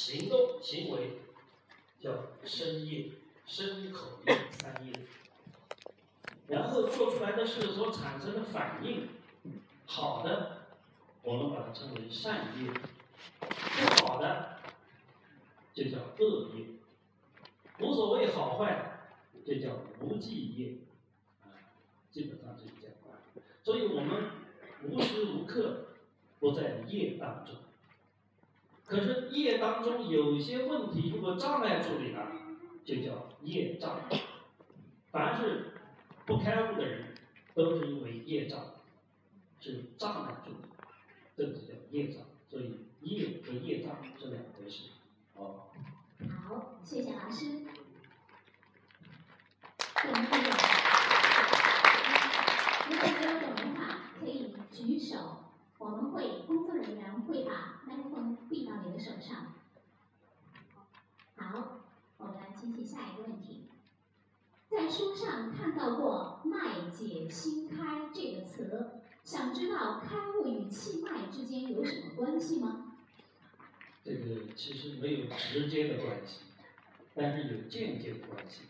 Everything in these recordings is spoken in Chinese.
行动行为叫身业，身口业三业。然后做出来的事所产生的反应，好的，我们把它称为善业；不好的，就叫恶业。无所谓好坏，这叫无记业。啊，基本上就是这样。所以我们无时无刻不在业当中。可是业当中有些问题，如果障碍住你了，就叫业障。凡是不开悟的人，都是因为业障是障碍住的，这个叫业障。所以业和业障是两回事。好，好，谢谢老师。如果没有懂的话，可以举手。我们会工作人员会把麦克风递到你的手上。好，我们来进行下一个问题。在书上看到过“脉解心开”这个词，想知道开悟与气脉之间有什么关系吗？这个其实没有直接的关系，但是有间接的关系。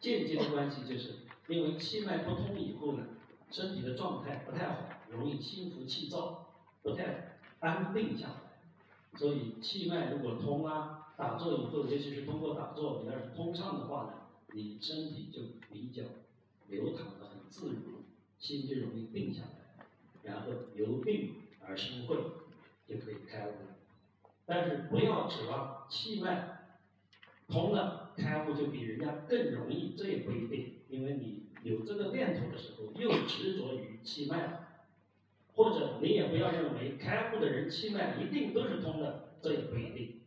间接的关系就是因为气脉不通以后呢，身体的状态不太好。容易心浮气躁，不太安定下来。所以气脉如果通啊，打坐以后，尤其是通过打坐，你要是通畅的话呢，你身体就比较流淌的很自如，心就容易定下来，然后由定而生慧，就可以开悟。但是不要指望气脉通了开悟就比人家更容易，这也不一定，因为你有这个念头的时候，又执着于气脉。或者你也不要认为开悟的人气脉一定都是通的，这也不一定，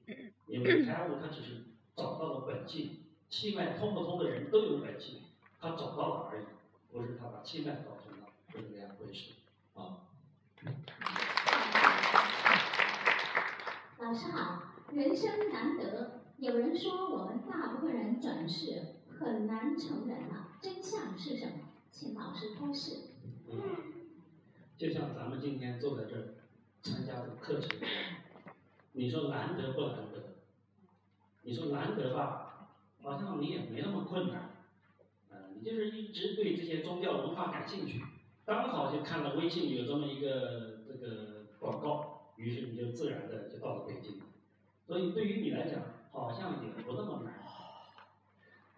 因为开悟他只是找到了本性，气脉通不通的人都有本性，他找到了而已，不是他把气脉搞通了，不是这样回事啊。老师好，人生难得，有人说我们大部分人转世很难成人了，真相是什么？请老师开示。嗯就像咱们今天坐在这儿参加的课程，你说难得不难得？你说难得吧，好像你也没那么困难，啊，你就是一直对这些宗教文化感兴趣，刚好就看了微信有这么一个这个广告，于是你就自然的就到了北京，所以对于你来讲，好像也不那么难。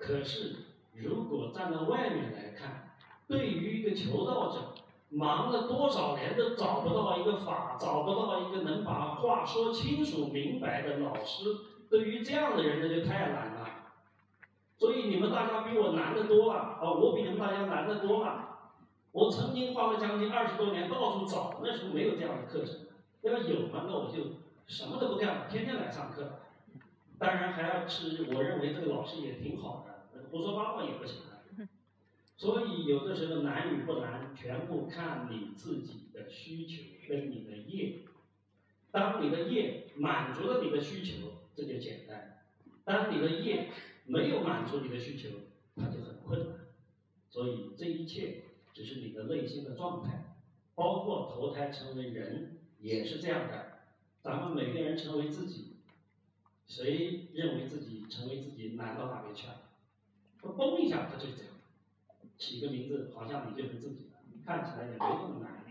可是如果站在外面来看，对于一个求道者，忙了多少年都找不到一个法，找不到一个能把话说清楚明白的老师。对于这样的人，那就太难了。所以你们大家比我难得多了啊！我比你们大家难得多了。我曾经花了将近二十多年到处找，那时候没有这样的课程。要有嘛，那我就什么都不干了，天天来上课。当然还要是我认为这个老师也挺好的，胡说八道也不行。所以有的时候难与不难，全部看你自己的需求跟你的业。当你的业满足了你的需求，这就简单；当你的业没有满足你的需求，它就很困难。所以这一切只是你的内心的状态，包括投胎成为人也是这样的。咱们每个人成为自己，谁认为自己成为自己难到哪里去了？他嘣一下，他就这样。起个名字，好像你就是自己的，看起来也没那么难。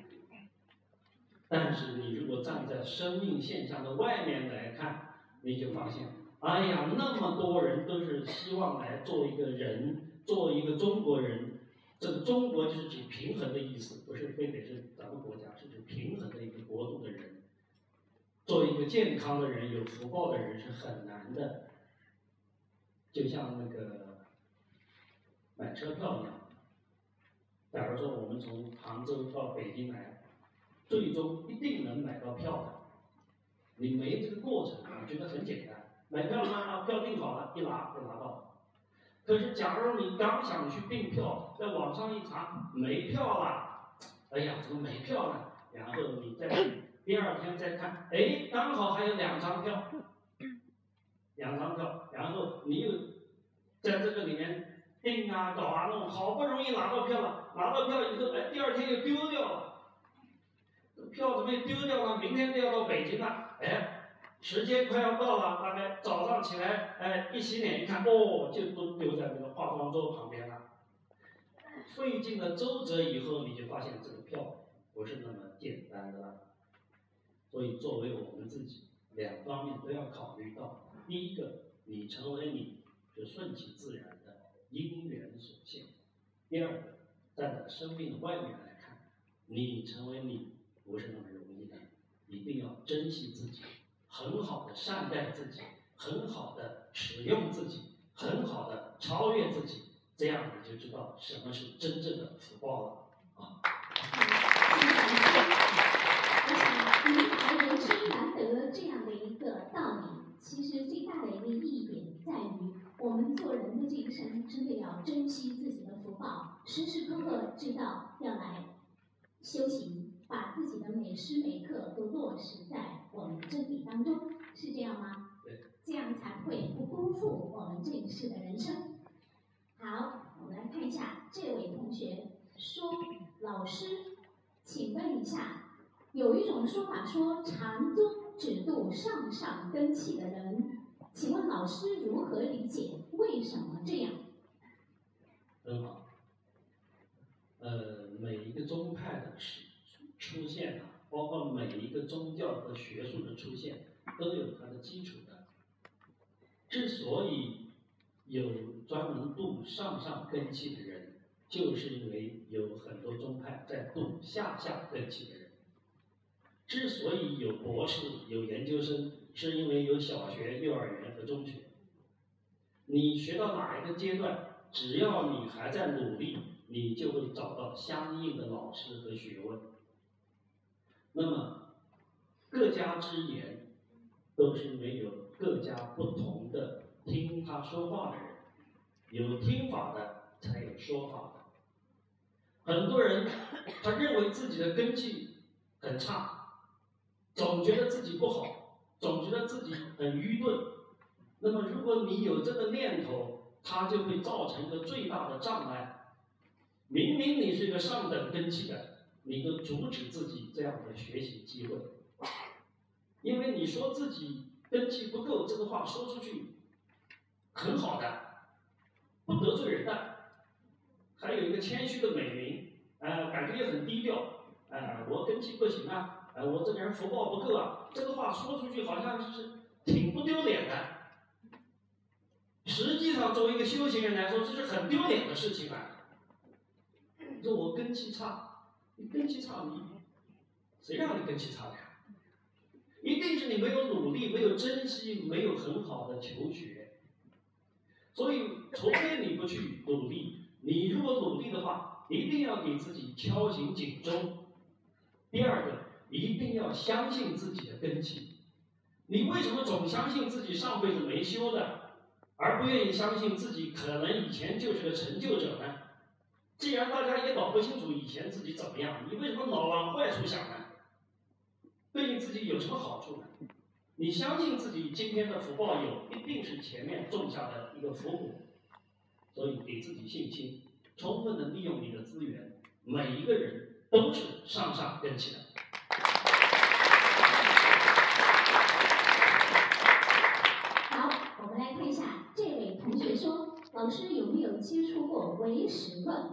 但是你如果站在生命现象的外面来看，你就发现，哎呀，那么多人都是希望来做一个人，做一个中国人。这个中国就是指平衡的意思，不是非得是咱们国家，是指平衡的一个国度的人。做一个健康的人、有福报的人是很难的，就像那个买车票一样。假如说我们从杭州到北京来，最终一定能买到票的。你没这个过程，你觉得很简单。买票了吗？啊，票订好了，一拿就拿到了。可是，假如你刚想去订票，在网上一查没票了，哎呀，怎么没票呢？然后你再第二天再看，哎，刚好还有两张票，两张票，然后你又在这个里面。订啊，搞啊，弄，好不容易拿到票了，拿到票以后，哎，第二天又丢掉了。票怎么又丢掉了？明天就要到北京了，哎，时间快要到了，大概早上起来，哎，一洗脸一看，哦，就都丢在那个化妆桌旁边了。费尽了周折以后，你就发现这个票不是那么简单的了。所以，作为我们自己，两方面都要考虑到。第一个，你成为你，就顺其自然因缘所现；第二个，站在生命的外面来看，你成为你不是那么容易的，一定要珍惜自己。很好的善待自己，很好的使用自己，很好的超越自己，这样你就知道什么是真正的福报了啊！我想明白人生难得这样的一个道理，其实最大的一个意义点在于，我们做人的这一生真的要珍惜自己的福报，时时刻刻知道要来修行。把自己的每时每刻都落实在我们真理当中，是这样吗？对。这样才会不辜负我们这一世的人生。好，我们来看一下这位同学说：“老师，请问一下，有一种说法说禅宗只度上上根器的人，请问老师如何理解？为什么这样？”很好。呃，每一个宗派的出。出现啊，包括每一个宗教和学术的出现，都有它的基础的。之所以有专门度上上根器的人，就是因为有很多宗派在度下下根器的人。之所以有博士、有研究生，是因为有小学、幼儿园和中学。你学到哪一个阶段，只要你还在努力，你就会找到相应的老师和学问。那么，各家之言，都是因为有各家不同的听他说话的人，有听法的才有说法。很多人他认为自己的根基很差，总觉得自己不好，总觉得自己很愚钝。那么，如果你有这个念头，它就会造成一个最大的障碍。明明你是一个上等根基的。你都阻止自己这样的学习机会，因为你说自己根基不够，这个话说出去很好的，不得罪人的，还有一个谦虚的美名，呃，感觉也很低调，呃，我根基不行啊，呃，我这个人福报不够啊，这个话说出去好像就是挺不丢脸的，实际上作为一个修行人来说，这是很丢脸的事情啊，说我根基差。你根基差，你谁让你根基差的呀？一定是你没有努力，没有珍惜，没有很好的求学。所以，除非你不去努力，你如果努力的话，一定要给自己敲醒警钟。第二个，一定要相信自己的根基。你为什么总相信自己上辈子没修的，而不愿意相信自己可能以前就是个成就者呢？既然大家也搞不清楚以前自己怎么样，你为什么老往坏处想呢？对你自己有什么好处呢？你相信自己今天的福报有，一定是前面种下的一个福果，所以给自己信心，充分的利用你的资源，每一个人都是上上根器的。好，我们来看一下这位同学说，老师有没有接触过唯识论？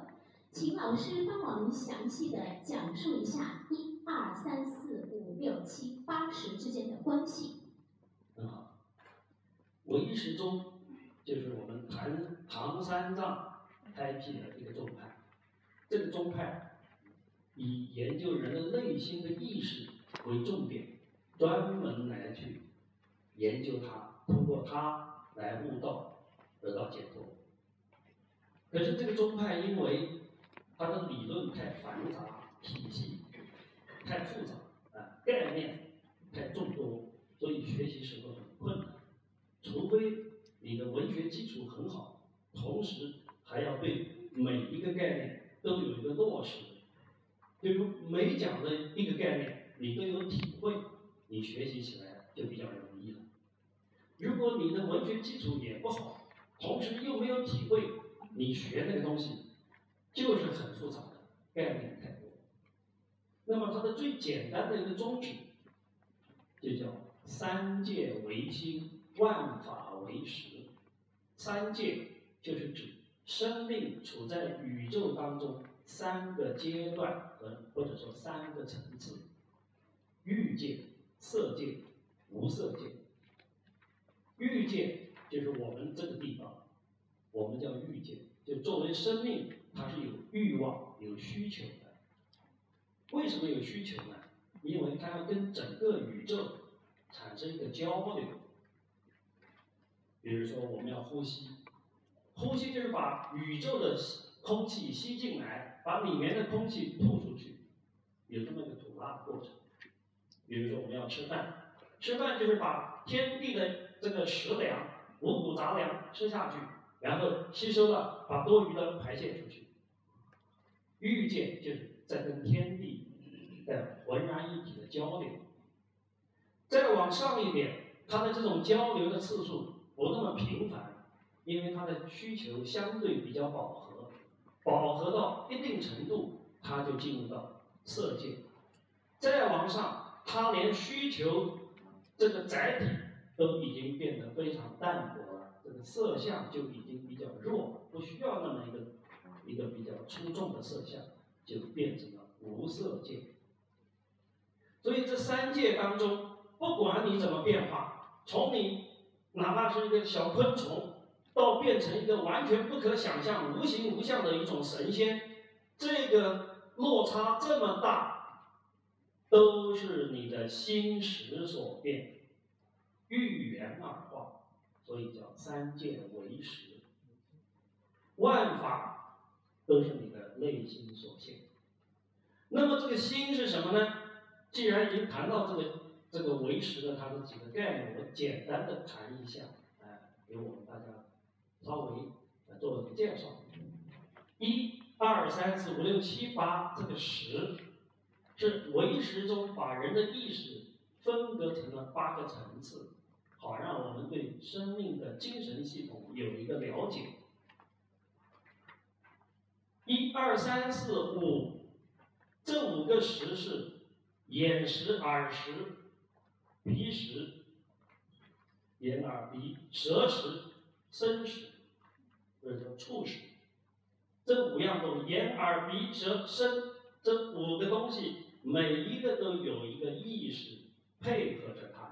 请老师帮我们详细的讲述一下一二三四五六七八十之间的关系。很好，唯识宗就是我们唐唐三藏开辟的一个宗派。这个宗派以研究人的内心的意识为重点，专门来去研究它，通过它来悟道，得到解脱。可是这个宗派因为它的理论太繁杂，体系太复杂，啊，概念太众多，所以学习时候很困难。除非你的文学基础很好，同时还要对每一个概念都有一个落实，比如每讲的一个概念你都有体会，你学习起来就比较容易了。如果你的文学基础也不好，同时又没有体会，你学那个东西。就是很复杂的概念太多，那么它的最简单的一个宗旨，就叫三界为心，万法为识。三界就是指生命处在宇宙当中三个阶段和或者说三个层次：欲界、色界、无色界。欲界就是我们这个地方，我们叫欲界，就作为生命，它是有欲望、有需求的。为什么有需求呢？因为它要跟整个宇宙产生一个交流。比如说，我们要呼吸，呼吸就是把宇宙的空气吸进来，把里面的空气吐出去，有这么一个吐纳过程。比如说，我们要吃饭，吃饭就是把天地的这个食粮、五谷杂粮吃下去，然后吸收了，把多余的排泄出去。遇见就是在跟天地的浑然一体的交流。再往上一点，它的这种交流的次数。不那么频繁，因为它的需求相对比较饱和，饱和到一定程度，它就进入到色界。再往上，它连需求这个载体都已经变得非常淡薄了，这个色相就已经比较弱，不需要那么一个一个比较出众的色相，就变成了无色界。所以这三界当中，不管你怎么变化，从你哪怕是一个小昆虫，到变成一个完全不可想象、无形无相的一种神仙，这个落差这么大，都是你的心识所变，遇缘而化，所以叫三界为识。万法都是你的内心所现。那么这个心是什么呢？既然已经谈到这个。这个为识的它的几个概念，我简单的谈一下，哎，给我们大家稍微来做一个介绍。一、二、三、四、五、六、七、八，这个十是为实中把人的意识分割成了八个层次，好让我们对生命的精神系统有一个了解。一二三四五，这五个识是眼识、耳识。鼻识、眼耳鼻舌识、身识，或者叫触识，这五样东西，眼耳鼻舌身这五个东西，每一个都有一个意识配合着它。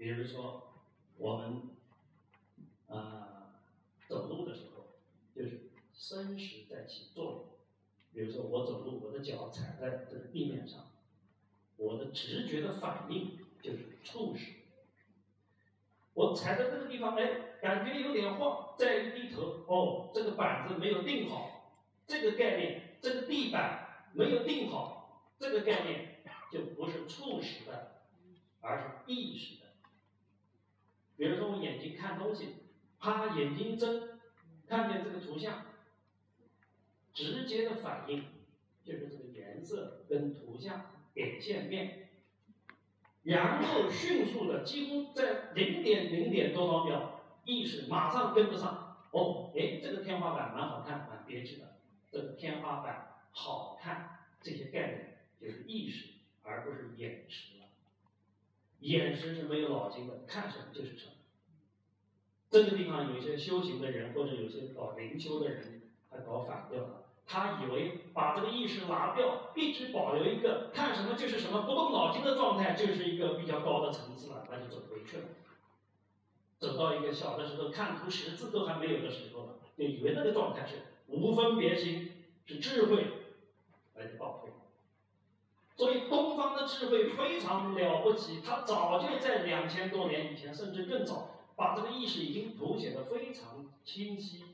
比如说，我们啊走路的时候，就是身识在起作用。比如说我走路，我的脚踩在这个地面上。我的直觉的反应就是触识。我踩在这个地方，哎，感觉有点晃，再一低头，哦，这个板子没有定好，这个概念，这个地板没有定好，这个概念就不是触识的，而是意识的。比如说我眼睛看东西，啪，眼睛一睁，看见这个图像，直接的反应就是这个颜色跟图像。点线面，然后迅速的，几乎在零点零点多少秒，意识马上跟不上。哦，哎，这个天花板蛮好看，蛮别致的。这个天花板好看，这些概念就是意识，而不是眼识。眼神是没有脑筋的，看什么就是什么。这个地方有一些修行的人，或者有些搞灵修的人，他搞反掉了。他以为把这个意识拿掉，一直保留一个看什么就是什么不动脑筋的状态，就是一个比较高的层次了，那就走回去了。走到一个小的时候看图识字都还没有的时候了，就以为那个状态是无分别心，是智慧，所以东方的智慧非常了不起，他早就在两千多年以前，甚至更早，把这个意识已经谱写的非常清晰，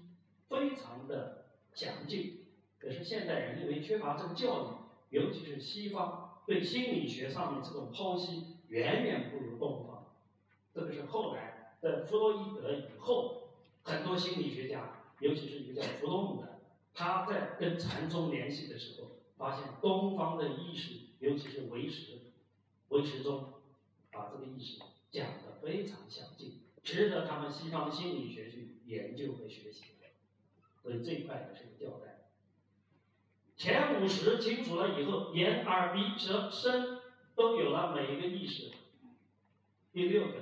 非常的详尽。可是现代人因为缺乏这个教育，尤其是西方对心理学上面这种剖析远远不如东方。这个是后来在弗洛伊德以后，很多心理学家，尤其是一个叫弗洛姆的，他在跟禅宗联系的时候，发现东方的意识，尤其是唯识，唯识中把这个意识讲得非常详尽，值得他们西方心理学去研究和学习。所以这一块也是个吊带。前五十清楚了以后，眼、耳、鼻、舌、身都有了每一个意识，第六个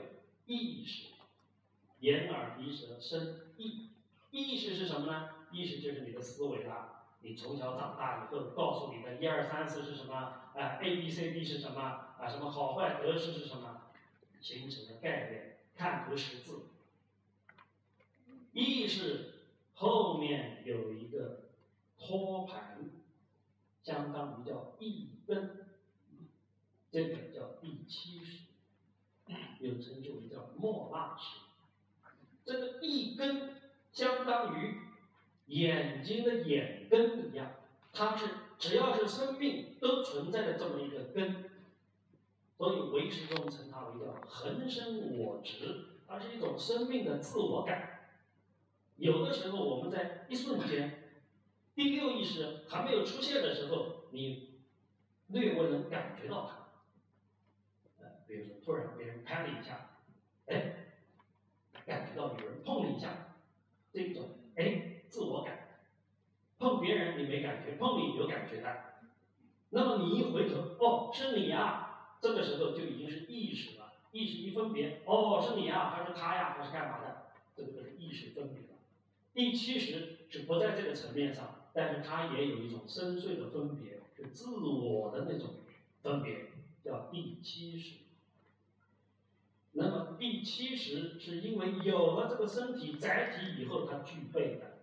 意识，眼耳鼻舌身意，意识是什么呢？意识就是你的思维啦。你从小长大以后，告诉你的一二三四是什么？啊，A B C D 是什么？啊，什么好坏得失是什么？形成的概念，看图识字。意识后面有一个托盘，相当于叫一根，这个叫第七识，又称之为叫莫那识。这个一根相当于眼睛的眼根一样，它是只要是生命都存在的这么一个根。所以唯识中称它为叫恒生我执，它是一种生命的自我感。有的时候我们在一瞬间，第六意识还没有出现的时候，你略微能感觉到它。呃，比如说突然别人拍了一下，哎，感觉到有人碰了一下，这种哎自我感。碰别人你没感觉，碰你有感觉的。那么你一回头，哦，是你呀，这个时候就已经是意识了。意识一分别，哦，是你呀，还是他呀，还是干嘛的？这个就是意识分别了。第七识是不在这个层面上，但是它也有一种深邃的分别，是自我的那种分别，叫第七识。那么第七识是因为有了这个身体载体以后，它具备的。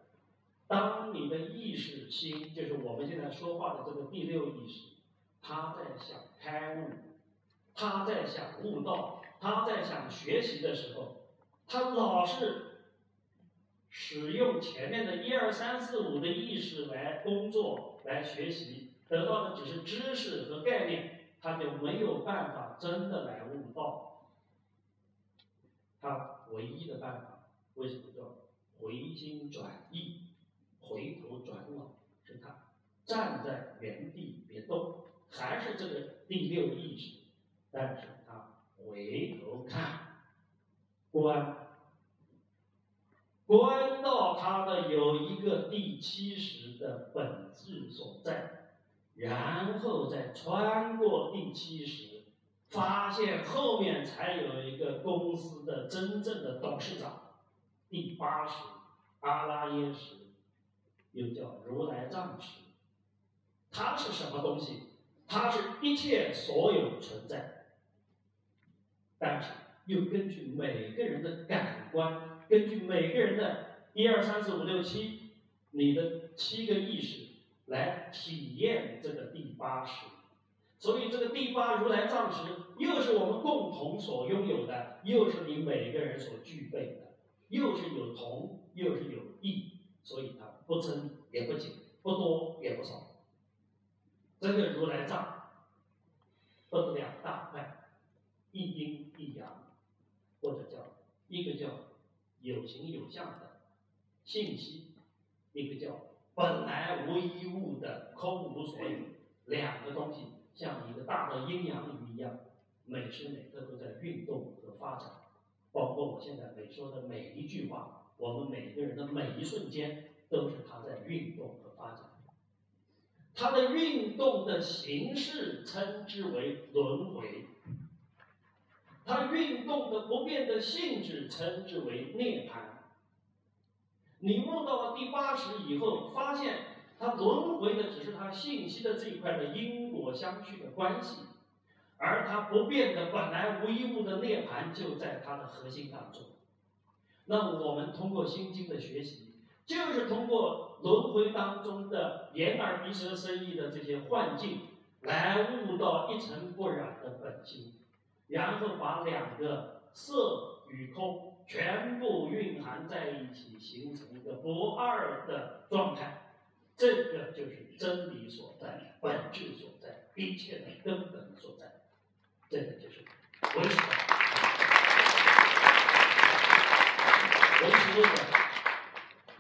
当你的意识心，就是我们现在说话的这个第六意识，他在想开悟，他在想悟道，他在想学习的时候，他老是使用前面的一二三四五的意识来工作、来学习，得到的只是知识和概念，他就没有办法真的来悟道。他唯一的办法，为什么叫回心转意？回头转脑，是他站在原地别动，还是这个第六意识，但是他回头看，观，观到他的有一个第七识的本质所在，然后再穿过第七识，发现后面才有一个公司的真正的董事长，第八识阿拉耶识。又叫如来藏识，它是什么东西？它是一切所有存在，但是又根据每个人的感官，根据每个人的一二三四五六七，你的七个意识来体验这个第八识。所以这个第八如来藏识，又是我们共同所拥有的，又是你每个人所具备的，又是有同，又是有异，所以它。不增也不减，不多也不少。这个如来藏分两大块，一阴一阳，或者叫一个叫有形有相的信息，一个叫本来无一物的空无所有。两个东西像一个大的阴阳鱼一样，每时每刻都在运动和发展。包括我现在每说的每一句话，我们每个人的每一瞬间。都是它在运动和发展，它的运动的形式称之为轮回，它运动的不变的性质称之为涅槃。你悟到了第八识以后，发现它轮回的只是它信息的这一块的因果相续的关系，而它不变的本来无一物的涅槃就在它的核心当中。那我们通过心经的学习。就是通过轮回当中的眼耳鼻舌身意的这些幻境，来悟到一尘不染的本心，然后把两个色与空全部蕴含在一起，形成一个不二的状态。这个就是真理所在，本质所在，一切的根本所在。这个就是唯识。唯识论的。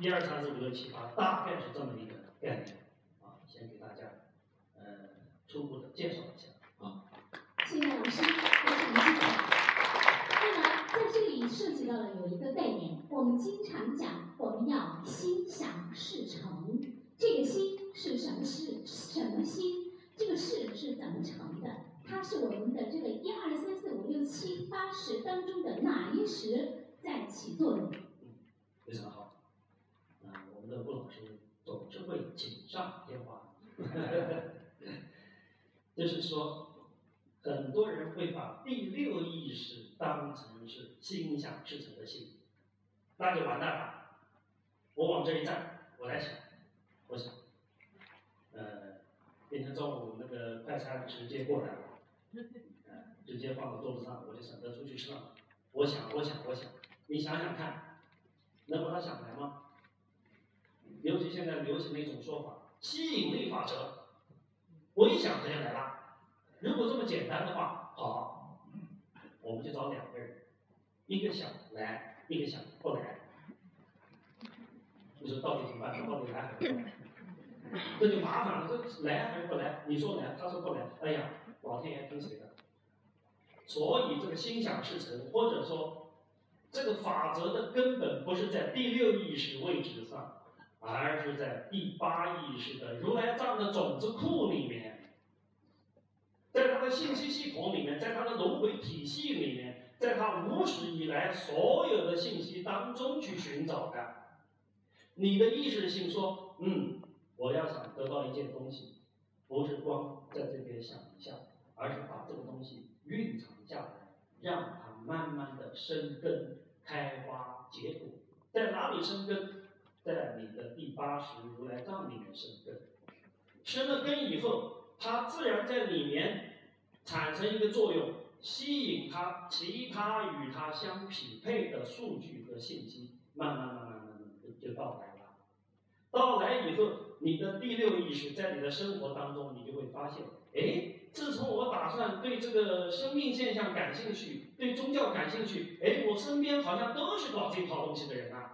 一二三四五六七八，大概是这么一个概念啊，先给大家呃初步的介绍一下啊。谢谢老师，非常精彩。那么在这里涉及到了有一个概念，我们经常讲我们要心想事成，这个心是什么事？什么心？这个事是怎么成的？它是我们的这个一二三四五六。七八十当中的哪一识在起作用？非常好。我们的顾老师总是会锦上添花。就是说，很多人会把第六意识当成是心想事成的心，那就完蛋了。我往这一站，我来想，我想，呃，今天中午那个快餐直接过来了，呃，直接放到桌子上，我就省得出去吃了。我想，我想，我想，你想想看，能把它想来吗？尤其现在流行的一种说法，吸引力法则，我一想它就来了。如果这么简单的话，好，我们就找两个人，一个想来，一个想不来。你说到底怎么办？到底来不来？这就麻烦了。这来还是不来？你说来，他说不来。哎呀，老天爷听谁的？所以这个心想事成，或者说这个法则的根本不是在第六意识位置上，而是在第八意识的如来藏的种子库里面，在他的信息系统里面，在他的轮回体系里面，在他无始以来所有的信息当中去寻找的。你的意识性说，嗯，我要想得到一件东西，不是光在这边想一下，而是把这个东西蕴藏下来，让它慢慢的生根、开花、结果。在哪里生根？在你的第八识如来藏里面生根。生了根以后，它自然在里面产生一个作用，吸引它其他与它相匹配的数据和信息，慢慢慢慢慢慢就到来了。到来以后，你的第六意识在你的生活当中，你就会发现，哎，自从我打算对这个生命现象感兴趣，对宗教感兴趣，哎，我身边好像都是搞这套东西的人啊。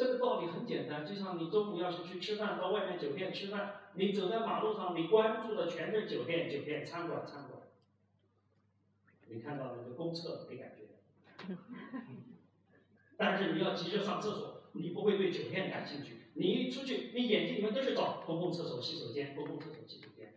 这个道理很简单，就像你中午要是去吃饭，到外面酒店吃饭，你走在马路上，你关注的全是酒店、酒店、餐馆、餐馆。你看到那个公厕没感觉，但是你要急着上厕所，你不会对酒店感兴趣。你一出去，你眼睛里面都是找公共厕所、洗手间、公共厕所、洗手间。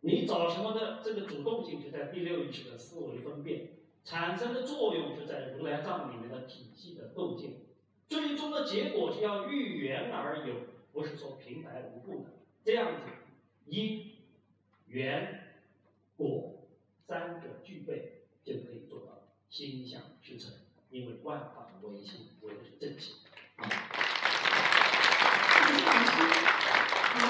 你找什么的这个主动性就在第六意识的思维分辨产生的作用，就在如来藏里面的体系的构建。最终的结果是要遇缘而有，不是说平白无故的。这样子，因、缘、果三者具备，就可以做到心想事成。因为万法唯心，唯是正心。谢谢老师。好，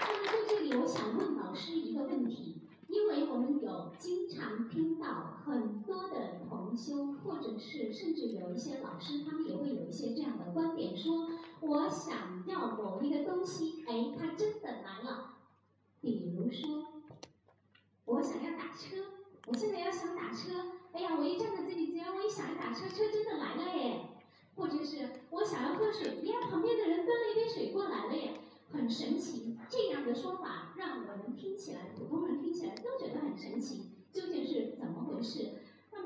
那么在这里，我想问老师一个问题。因为我们有经常听到很多的修，或者是甚至有一些老师，他们也会有一些这样的观点，说我想要某一个东西，哎，它真的来了。比如说，我想要打车，我现在要想打车，哎呀，我一站在这里，只要我一想要打车，车真的来了耶。或者是我想要喝水，呀，旁边的人端了一杯水过来了耶。很神奇，这样的说法让我们听起来，普通人听起来都觉得很神奇。究竟是怎么回事？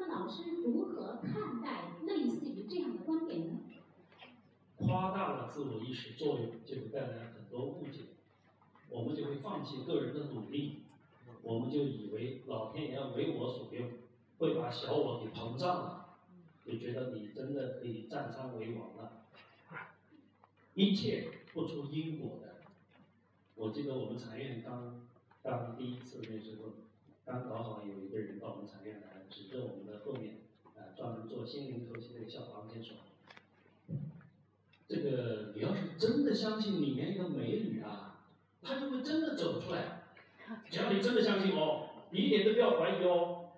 老师如何看待类似于这样的观点呢？夸大了自我意识作用，就会带来很多误解，我们就会放弃个人的努力，我们就以为老天爷要为我所用，会把小我给膨胀了，就觉得你真的可以占山为王了。一切不出因果的。我记得我们禅院刚刚第一次那时候，刚搞好有一个人到我们产业来，指着我们的后面，啊，专门做心灵透析那个小房间说：“这个你要是真的相信里面一个美女啊，她就会真的走出来。只要你真的相信哦，你一点都不要怀疑哦。”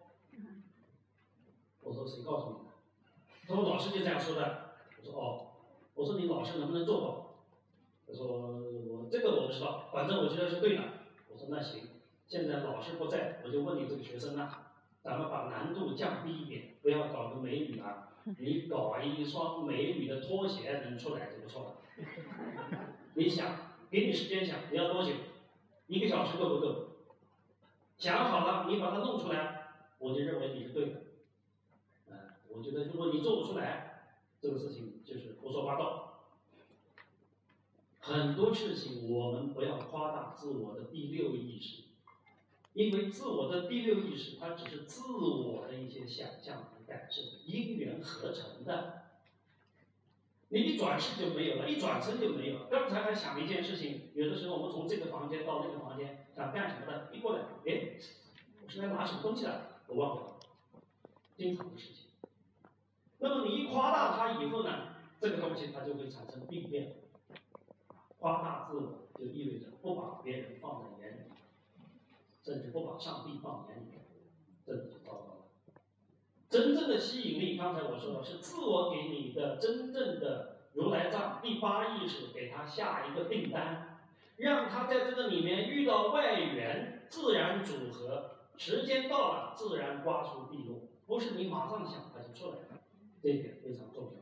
我说：“谁告诉你的？”他说：“老师就这样说的。”我说：“哦。”我说：“你老师能不能做到？”他说：“我这个我不知道，反正我觉得是对的。”我说：“那行，现在老师不在，我就问你这个学生啊，咱们把难度降低一点，不要搞个美女啊，你搞一双美女的拖鞋能出来就不错了。你想，给你时间想，你要多久？一个小时够不够？想好了，你把它弄出来，我就认为你是对的。嗯，我觉得如果你做不出来，这个事情就是胡说八道。”很多事情我们不要夸大自我的第六意识，因为自我的第六意识，它只是自我的一些想象和感受，因缘合成的。你一转世就没有了，一转身就没有了。刚才还想一件事情，有的时候我们从这个房间到那个房间，想干什么的，一过来，哎，我是来拿什么东西的，我忘了，经常的事情。那么你一夸大它以后呢，这个东西它就会产生病变。夸大自我就意味着不把别人放在眼里。甚至不把上帝放眼里面，这就糟糕了。真正的吸引力，刚才我说了，是自我给你的真正的如来藏第八意识给他下一个订单，让他在这个里面遇到外缘，自然组合，时间到了，自然刮出碧落，不是你马上想他就出来了，这一点非常重要。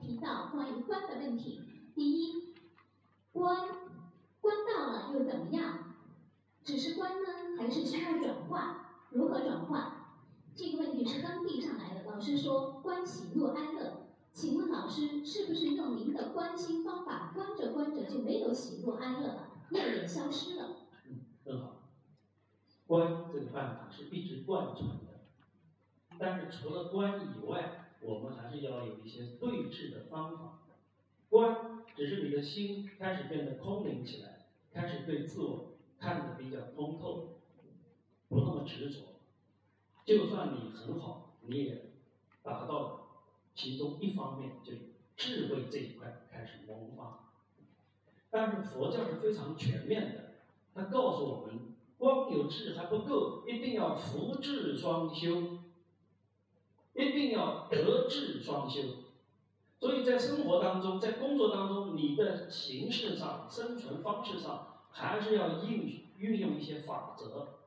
提到关于关的问题，第一，关关到了又怎么样？只是关呢，还是需要转换？如何转换？这个问题是刚递上来的。老师说关喜怒哀乐，请问老师是不是用您的关心方法，关着关着就没有喜怒哀乐了，业也消失了？嗯，很好。关这个办法是一直贯穿的，但是除了关以外。我们还是要有一些对治的方法。观只是你的心开始变得空灵起来，开始对自我看得比较通透，不那么执着。就算你很好，你也达到了其中一方面，就智慧这一块开始萌发。但是佛教是非常全面的，它告诉我们，光有智还不够，一定要福智双修。一定要德智双修，所以在生活当中，在工作当中，你的形式上、生存方式上，还是要运运用一些法则。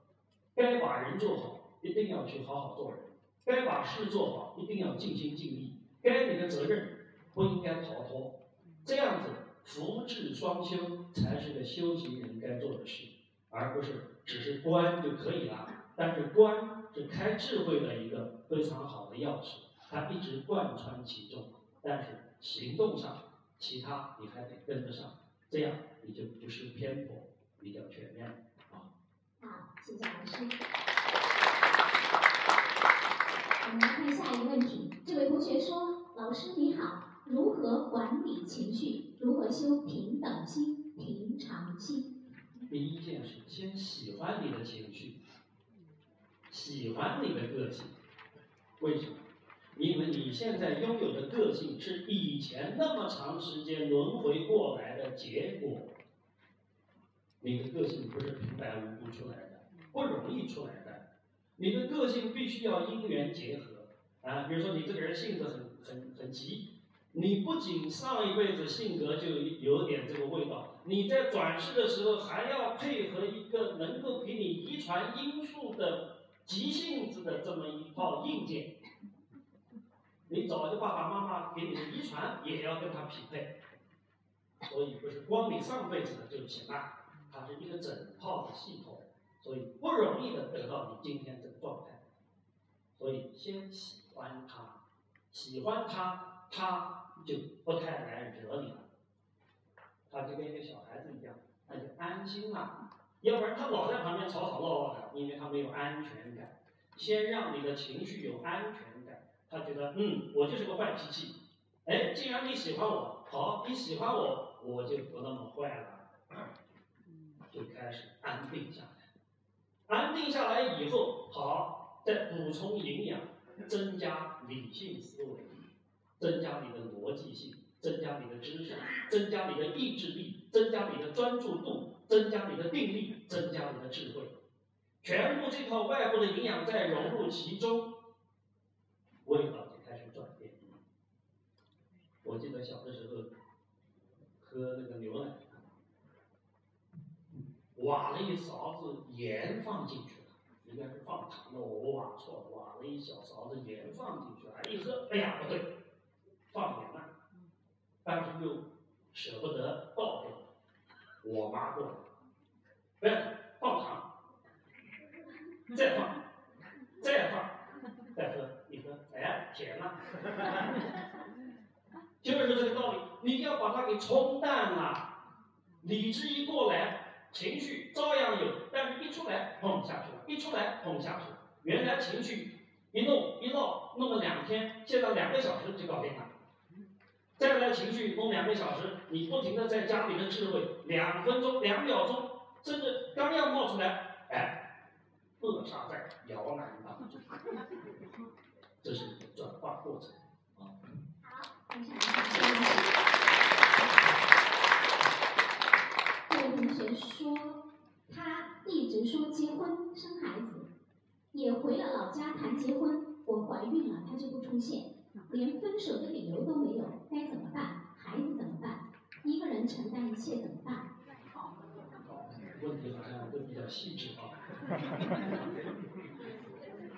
该把人做好，一定要去好好做人；该把事做好，一定要尽心尽力；该你的责任，不应该逃脱。这样子，福智双修才是个修行人该做的事，而不是只是观就可以了。但是观。是开智慧的一个非常好的钥匙，它一直贯穿其中。但是行动上，其他你还得跟得上，这样你就不是偏颇，比较全面啊。好，谢谢老师。我们来看下一个问题。这位同学说：“老师你好，如何管理情绪？如何修平等心、平常心？”第一件事，先喜欢你的情绪。喜欢你的个性，为什么？因为你现在拥有的个性是以前那么长时间轮回过来的结果。你的个性不是平白无故出来的，不容易出来的。你的个性必须要因缘结合啊。比如说，你这个人性子很很很急，你不仅上一辈子性格就有点这个味道，你在转世的时候还要配合一个能够给你遗传因素的。急性子的这么一套硬件，你找一个爸爸妈妈给你的遗传也要跟他匹配，所以不是光你上辈子的就行了，它是一个整套的系统，所以不容易的得到你今天这个状态，所以先喜欢他，喜欢他，他就不太来惹你了，他就跟一个小孩子一样，他就安心了。要不然他老在旁边吵吵闹闹的，因为他没有安全感。先让你的情绪有安全感，他觉得嗯，我就是个坏脾气。哎，既然你喜欢我，好，你喜欢我，我就不那么坏了，就开始安定下来。安定下来以后，好，再补充营养，增加理性思维，增加你的逻辑性，增加你的知识，增加你的意志力，增加你的专注度。增加你的定力，增加你的智慧，全部这套外部的营养再融入其中，味道就开始转变。我记得小的时候喝那个牛奶，挖了一勺子盐放进去了，应该是放糖的，我挖错了，挖了一小勺子盐放进去了，一喝，哎呀不对，放盐了，但是又舍不得倒掉。我妈过来，不要放糖，再放，再放，再喝，一喝，哎，甜了，就就是这个道理，你要把它给冲淡了，理智一过来，情绪照样有，但是一出来，砰下去了，一出来，砰下去了。原来情绪一弄一闹，弄了两天，现在两个小时就搞定了。再来情绪弄两个小时，你不停的在家里的智慧，两分钟、两秒钟，甚至刚要冒出来，哎，扼杀在摇篮当中，这是一个转化过程啊。好，非常感谢。这位同学说，他一直说结婚生孩子，也回了老家谈结婚，我怀孕了，他就不出现。连分手的理由都没有，该怎么办？孩子怎么办？一个人承担一切怎么办？问题好像都比较细致啊。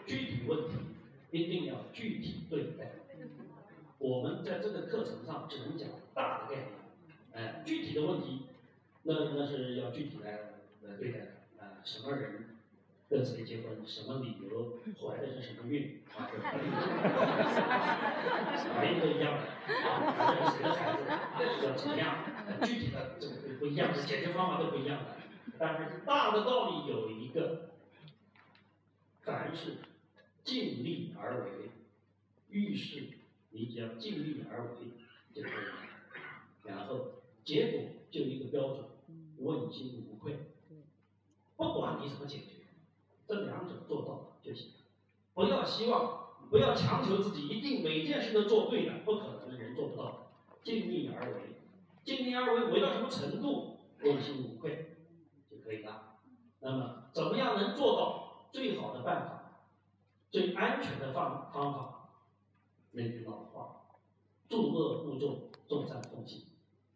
具体问题一定要具体对待。我们在这个课程上只能讲大的概念，哎，具体的问题，那那是要具体来来对待的。啊，什么人？跟谁结婚？什么理由？怀的是什么孕？啊，怀孕都一样的，啊，谁的孩子？要怎么样？具体的这个不一样，解决方法都不一样的。但是大的道理有一个，凡事尽力而为，遇事你只要尽力而为就可以了。然后结果就一个标准，问心无愧，不管你怎么解决。这两者做到就行，不要希望，不要强求自己一定每件事都做对了，不可能，人做不到。尽力而为，尽力而为，为到什么程度，问心无愧就可以了。那么，怎么样能做到最好的办法，最安全的方方法？那句老话：诸恶不作，众善奉行，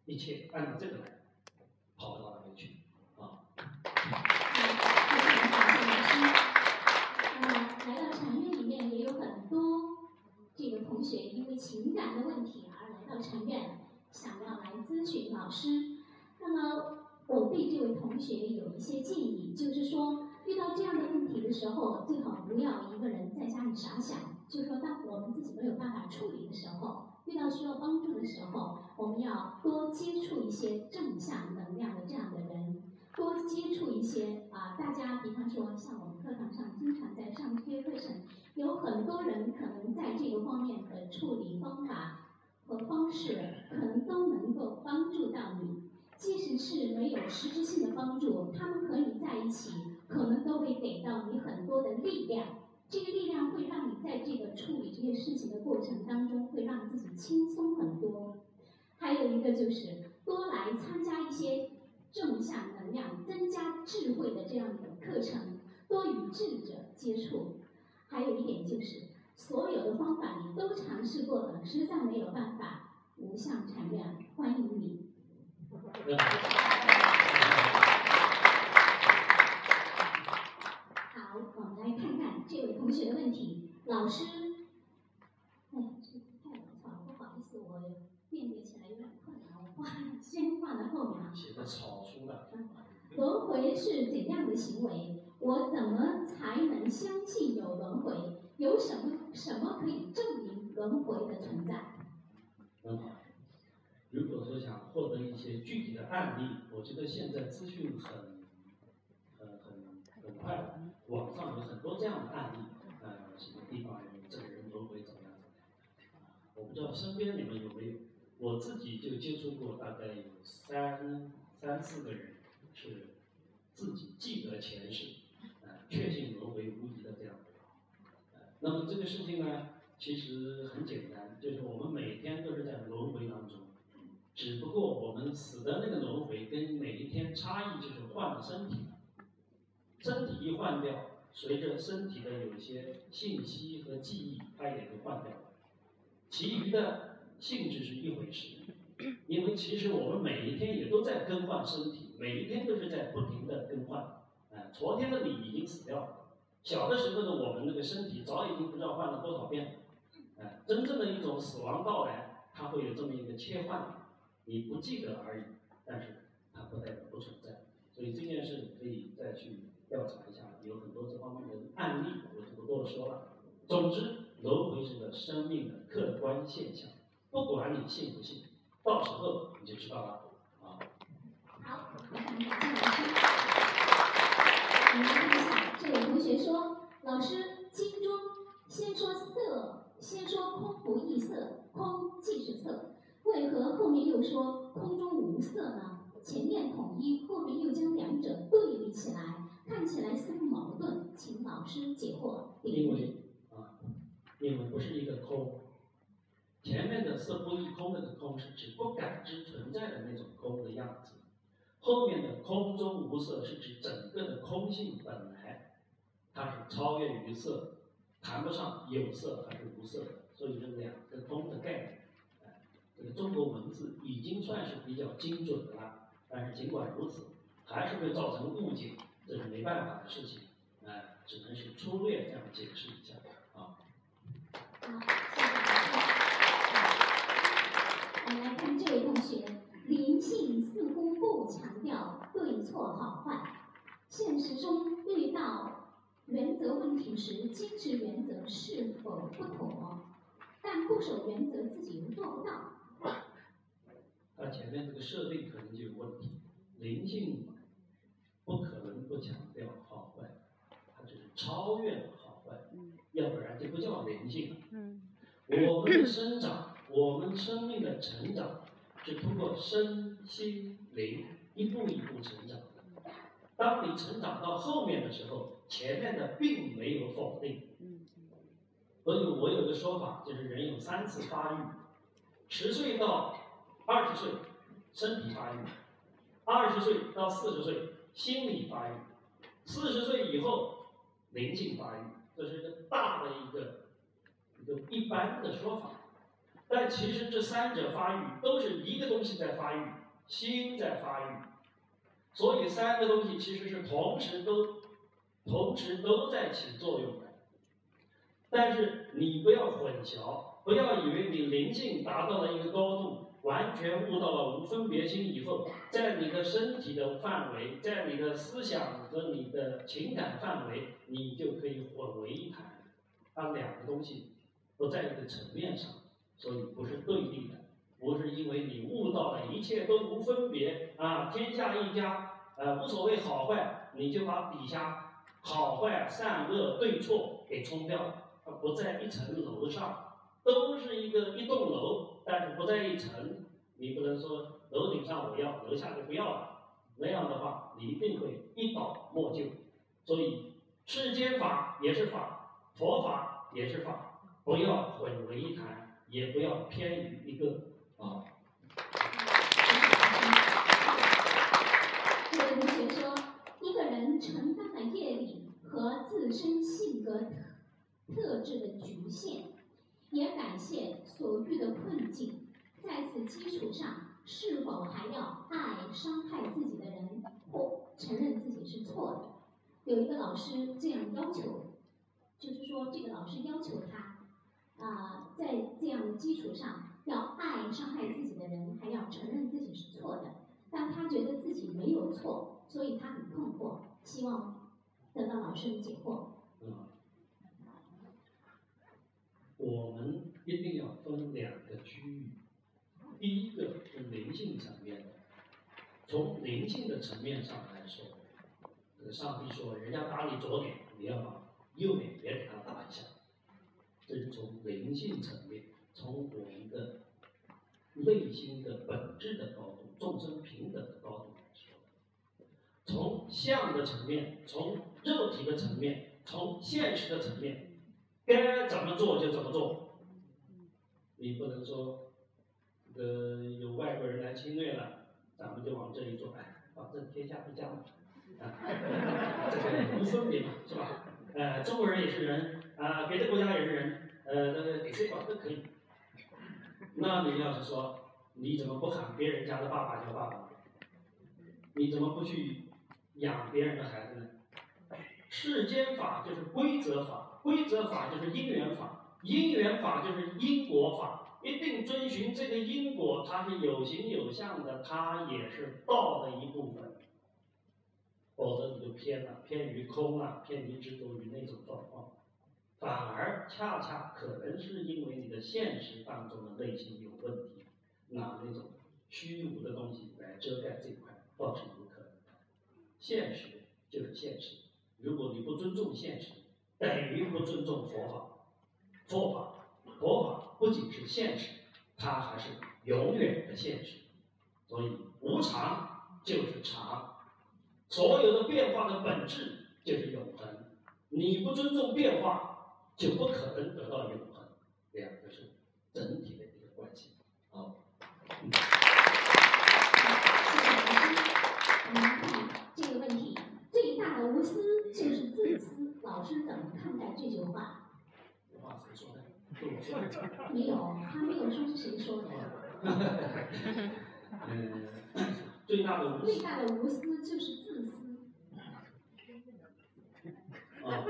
一切按照这个来，跑到哪里去啊。学因为情感的问题而来到禅院，想要来咨询老师。那么我对这位同学有一些建议，就是说遇到这样的问题的时候，最好不要一个人在家里傻想。就是说，当我们自己没有办法处理的时候，遇到需要帮助的时候，我们要多接触一些正向能量的这样的人，多接触一些啊，大家比方说像我们课堂上经常在上这些课程。有很多人可能在这个方面的处理方法和方式，可能都能够帮助到你。即使是没有实质性的帮助，他们和你在一起，可能都会给到你很多的力量。这个力量会让你在这个处理这些事情的过程当中，会让自己轻松很多。还有一个就是多来参加一些正向能量、增加智慧的这样的课程，多与智者接触。还有一点就是，所有的方法你都尝试过了，实在没有办法，无相禅院欢迎你。好，我们来看看这位同学的问题。老师，哎，这太潦草了，不好意思，我辨别起来有点困难，我画先画在后啊。写的草书的。轮回是怎样的行为？我怎么才能相信有轮回？有什么什么可以证明轮回的存在？很好。如果说想获得一些具体的案例，我觉得现在资讯很、很、很、很快，网上有很多这样的案例。呃，什么地方有这个人轮回怎么样？我不知道身边你们有没有？我自己就接触过，大概有三、三四个人是自己记得前世。确信轮回无疑的这样，呃，那么这个事情呢，其实很简单，就是我们每天都是在轮回当中，只不过我们死的那个轮回跟每一天差异就是换了身体，身体一换掉，随着身体的有一些信息和记忆，它也就换掉了，其余的性质是一回事，因为其实我们每一天也都在更换身体，每一天都是在不停的更换。昨天的你已经死掉了，小的时候的我们那个身体早已经不知道换了多少遍了。哎，真正的一种死亡到来，它会有这么一个切换，你不记得而已，但是它不代表不存在。所以这件事你可以再去调查一下，有很多这方面的案例，我就不多说了。总之，轮回是个生命的客观现象，不管你信不信，到时候你就知道了啊。好，我们马上老师。我们看一下，这位同学说：“老师，经中先说色，先说空不异色，空即是色，为何后面又说空中无色呢？前面统一，后面又将两者对立起来，看起来似乎矛盾，请老师解惑。”因为啊，因为不是一个空，前面的色不异空那个空是指不感知存在的那种空的样子。后面的空中无色是指整个的空性本来，它是超越于色，谈不上有色还是无色的，所以这两个空的概念，这个中国文字已经算是比较精准的了，但是尽管如此，还是会造成误解，这是没办法的事情，哎，只能是粗略这样解释一下啊。好，谢谢老师。我们来看这位同学。灵性似乎不强调对错好坏，现实中遇到原则问题时，坚持原则是否不妥？但不守原则，自己又做不到。他前面这个设定可能就有问题。灵性不可能不强调好坏，它就是超越了好坏，要不然就不叫灵性。我们的生长，我们生命的成长。是通过身心灵一步一步成长。当你成长到后面的时候，前面的并没有否定。所以我有个说法，就是人有三次发育：十岁到二十岁，身体发育；二十岁到四十岁，心理发育；四十岁以后，灵性发育。这是一个大的一个一个一般的说法。但其实这三者发育都是一个东西在发育，心在发育，所以三个东西其实是同时都同时都在起作用的。但是你不要混淆，不要以为你灵性达到了一个高度，完全悟到了无分别心以后，在你的身体的范围，在你的思想和你的情感范围，你就可以混为一谈，它两个东西不在一个层面上。所以不是对立的，不是因为你悟到了一切都无分别啊，天下一家，呃，无所谓好坏，你就把底下好坏善恶对错给冲掉，它不在一层楼上，都是一个一栋楼，但是不在一层，你不能说楼顶上我要，楼下就不要了，那样的话你一定会一倒莫就。所以世间法也是法，佛法也是法，不要混为一谈。也不要偏于一个啊。这位同学说，一个人承担了业力和自身性格特特质的局限，也感谢所遇的困境，在此基础上，是否还要爱伤害自己的人，或承认自己是错的？有一个老师这样要求，就是说，这个老师要求他。啊，在这样的基础上，要爱伤害自己的人，还要承认自己是错的。但他觉得自己没有错，所以他很困惑，希望得到老师的解惑。嗯，我们一定要分两个区域，第一个是灵性层面的，从灵性的层面上来说，这个上帝说，人家打你左脸，你要把右脸也给他打一下。这是从灵性层面，从我们的内心的本质的高度、众生平等的高度来说；从相的层面，从肉体的层面，从现实的层面，该怎么做就怎么做。你不能说，呃有外国人来侵略了，咱们就往这里做，哎，保证天下一家嘛，啊，这个无分别嘛，是吧？呃，中国人也是人。啊，别的国家也是人，呃，那个给谁管都可以。那你要是说，你怎么不喊别人家的爸爸叫爸爸？你怎么不去养别人的孩子呢？世间法就是规则法，规则法就是因缘法，因缘法就是因果法，一定遵循这个因果，它是有形有相的，它也是道的一部分。否则你就偏了，偏于空了，偏于执着于那种状况。反而恰恰可能是因为你的现实当中的内心有问题，拿那种虚无的东西来遮盖这一块，倒是有可能。现实就是现实，如果你不尊重现实，等于不尊重佛法。佛法，佛法不仅是现实，它还是永远的现实。所以，无常就是常，所有的变化的本质就是永恒。你不尊重变化，就不可能得到永恒。两个是整体的一个关系。好。谢谢老师。我们看这个问题，最大的无私就是自私。老师怎么看待这句话？这话谁说的？是我说的。没有，他没有说是谁说的。嗯，最大的无私。最大的无私就是自私。啊，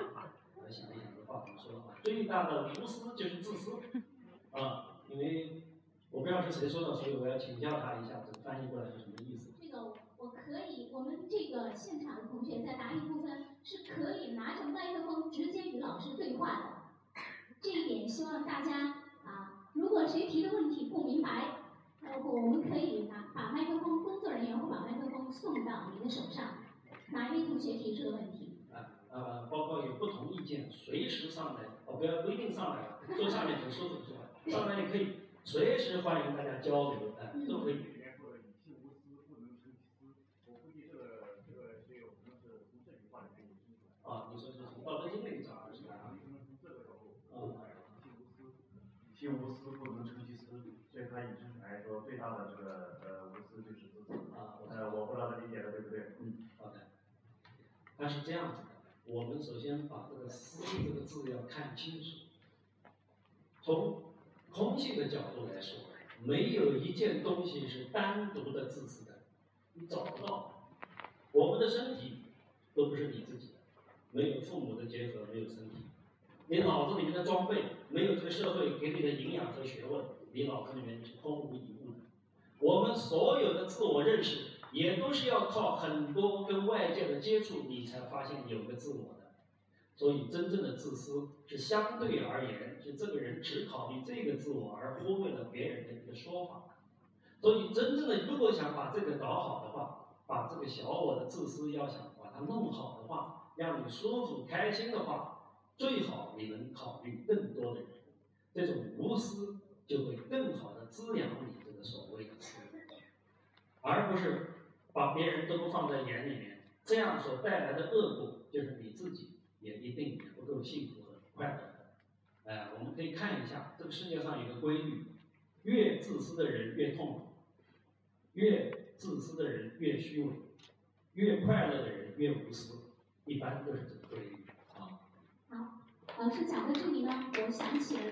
我想一想这话怎么说的话，最大的无私就是自私。啊，因为我不知道是谁说的，所以我要请教他一下，这翻译过来是什么意思？这个我可以，我们这个现场的同学在答疑部分是可以拿着麦克风直接与老师对话的。这一点希望大家啊，如果谁提的问题不明白，呃，我们可以拿把麦克风，工作人员会把麦克风送到您的手上。哪一位同学提出的问题？呃，包括有不同意见，随时上来，哦，不要不一定上来，坐下面就说怎么说，上来也可以，随时欢迎大家交流，哎，都可以。啊，你说是从《道德经》里找的是吧？啊，以性无私，不能成其私，所以他引申来说，最大的这个呃无私就是自私。啊，呃，我不知道他理解的对不对？嗯，好的。他是这样子的。我们首先把这个“思”这个字要看清楚。从空性的角度来说，没有一件东西是单独的自私的，你找不到。我们的身体都不是你自己的，没有父母的结合，没有身体。你脑子里面的装备，没有这个社会给你的营养和学问，你脑子里面是空无一物的。我们所有的自我认识。也都是要靠很多跟外界的接触，你才发现有个自我的。所以，真正的自私是相对而言，是这个人只考虑这个自我，而忽略了别人的一个说法。所以，真正的如果想把这个搞好的话，把这个小我的自私要想把它弄好的话，让你舒服开心的话，最好你能考虑更多的人，这种无私就会更好的滋养你这个所谓的私，而不是。把别人都不放在眼里面，这样所带来的恶果，就是你自己也一定也不够幸福和快乐的。哎，我们可以看一下这个世界上有个规律：越自私的人越痛苦，越自私的人越虚伪，越快乐的人越无私。一般都是这个规律啊。好，老师讲到这里呢，我想起了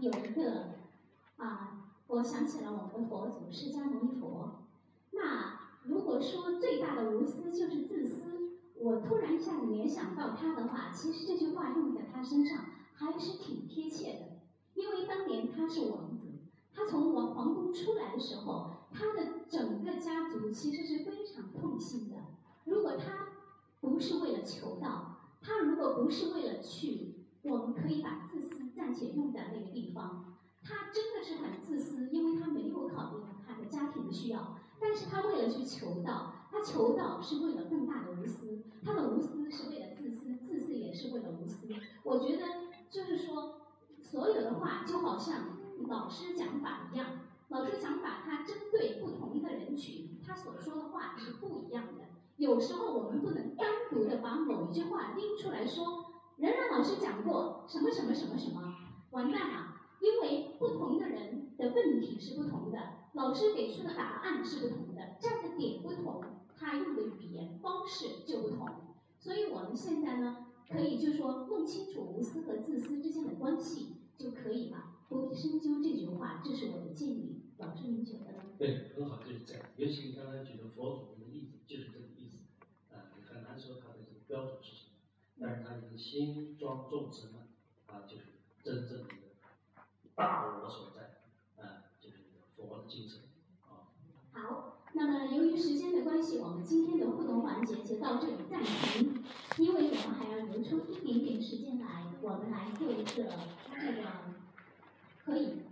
有有一个啊，我想起了我们的佛祖释迦牟尼佛，那。如果说最大的无私就是自私，我突然一下子联想到他的话，其实这句话用在他身上还是挺贴切的。因为当年他是王子，他从王皇宫出来的时候，他的整个家族其实是非常痛心的。如果他不是为了求道，他如果不是为了去，我们可以把自私暂且用在那个地方。他真的是很自私，因为他没有考虑到他的家庭的需要。但是他为了去求道，他求道是为了更大的无私，他的无私是为了自私，自私也是为了无私。我觉得就是说，所有的话就好像老师讲法一样，老师讲法他针对不同的人群，他所说的话是不一样的。有时候我们不能单独的把某一句话拎出来说，仍然老师讲过什么什么什么什么，完蛋了，因为不同的人的问题是不同的。老师给出的答案是不同的，站的点不同，他用的语言方式就不同。所以我们现在呢，可以就说弄清楚无私和自私之间的关系就可以了。不必深究这句话，这是我的建议。老师您觉得呢？对，很好，就是这样。尤其你刚才举的佛祖的例子，就是这个意思。啊，很难说他的这个标准是什么，但是他这个心装众生呢，啊，就是真正的大我所在。嗯、呃，就是佛的精神，好，那么由于时间的关系，我们今天的互动环节就到这里暂停，因为我们还要留出一点点时间来。我们来做一个这个可以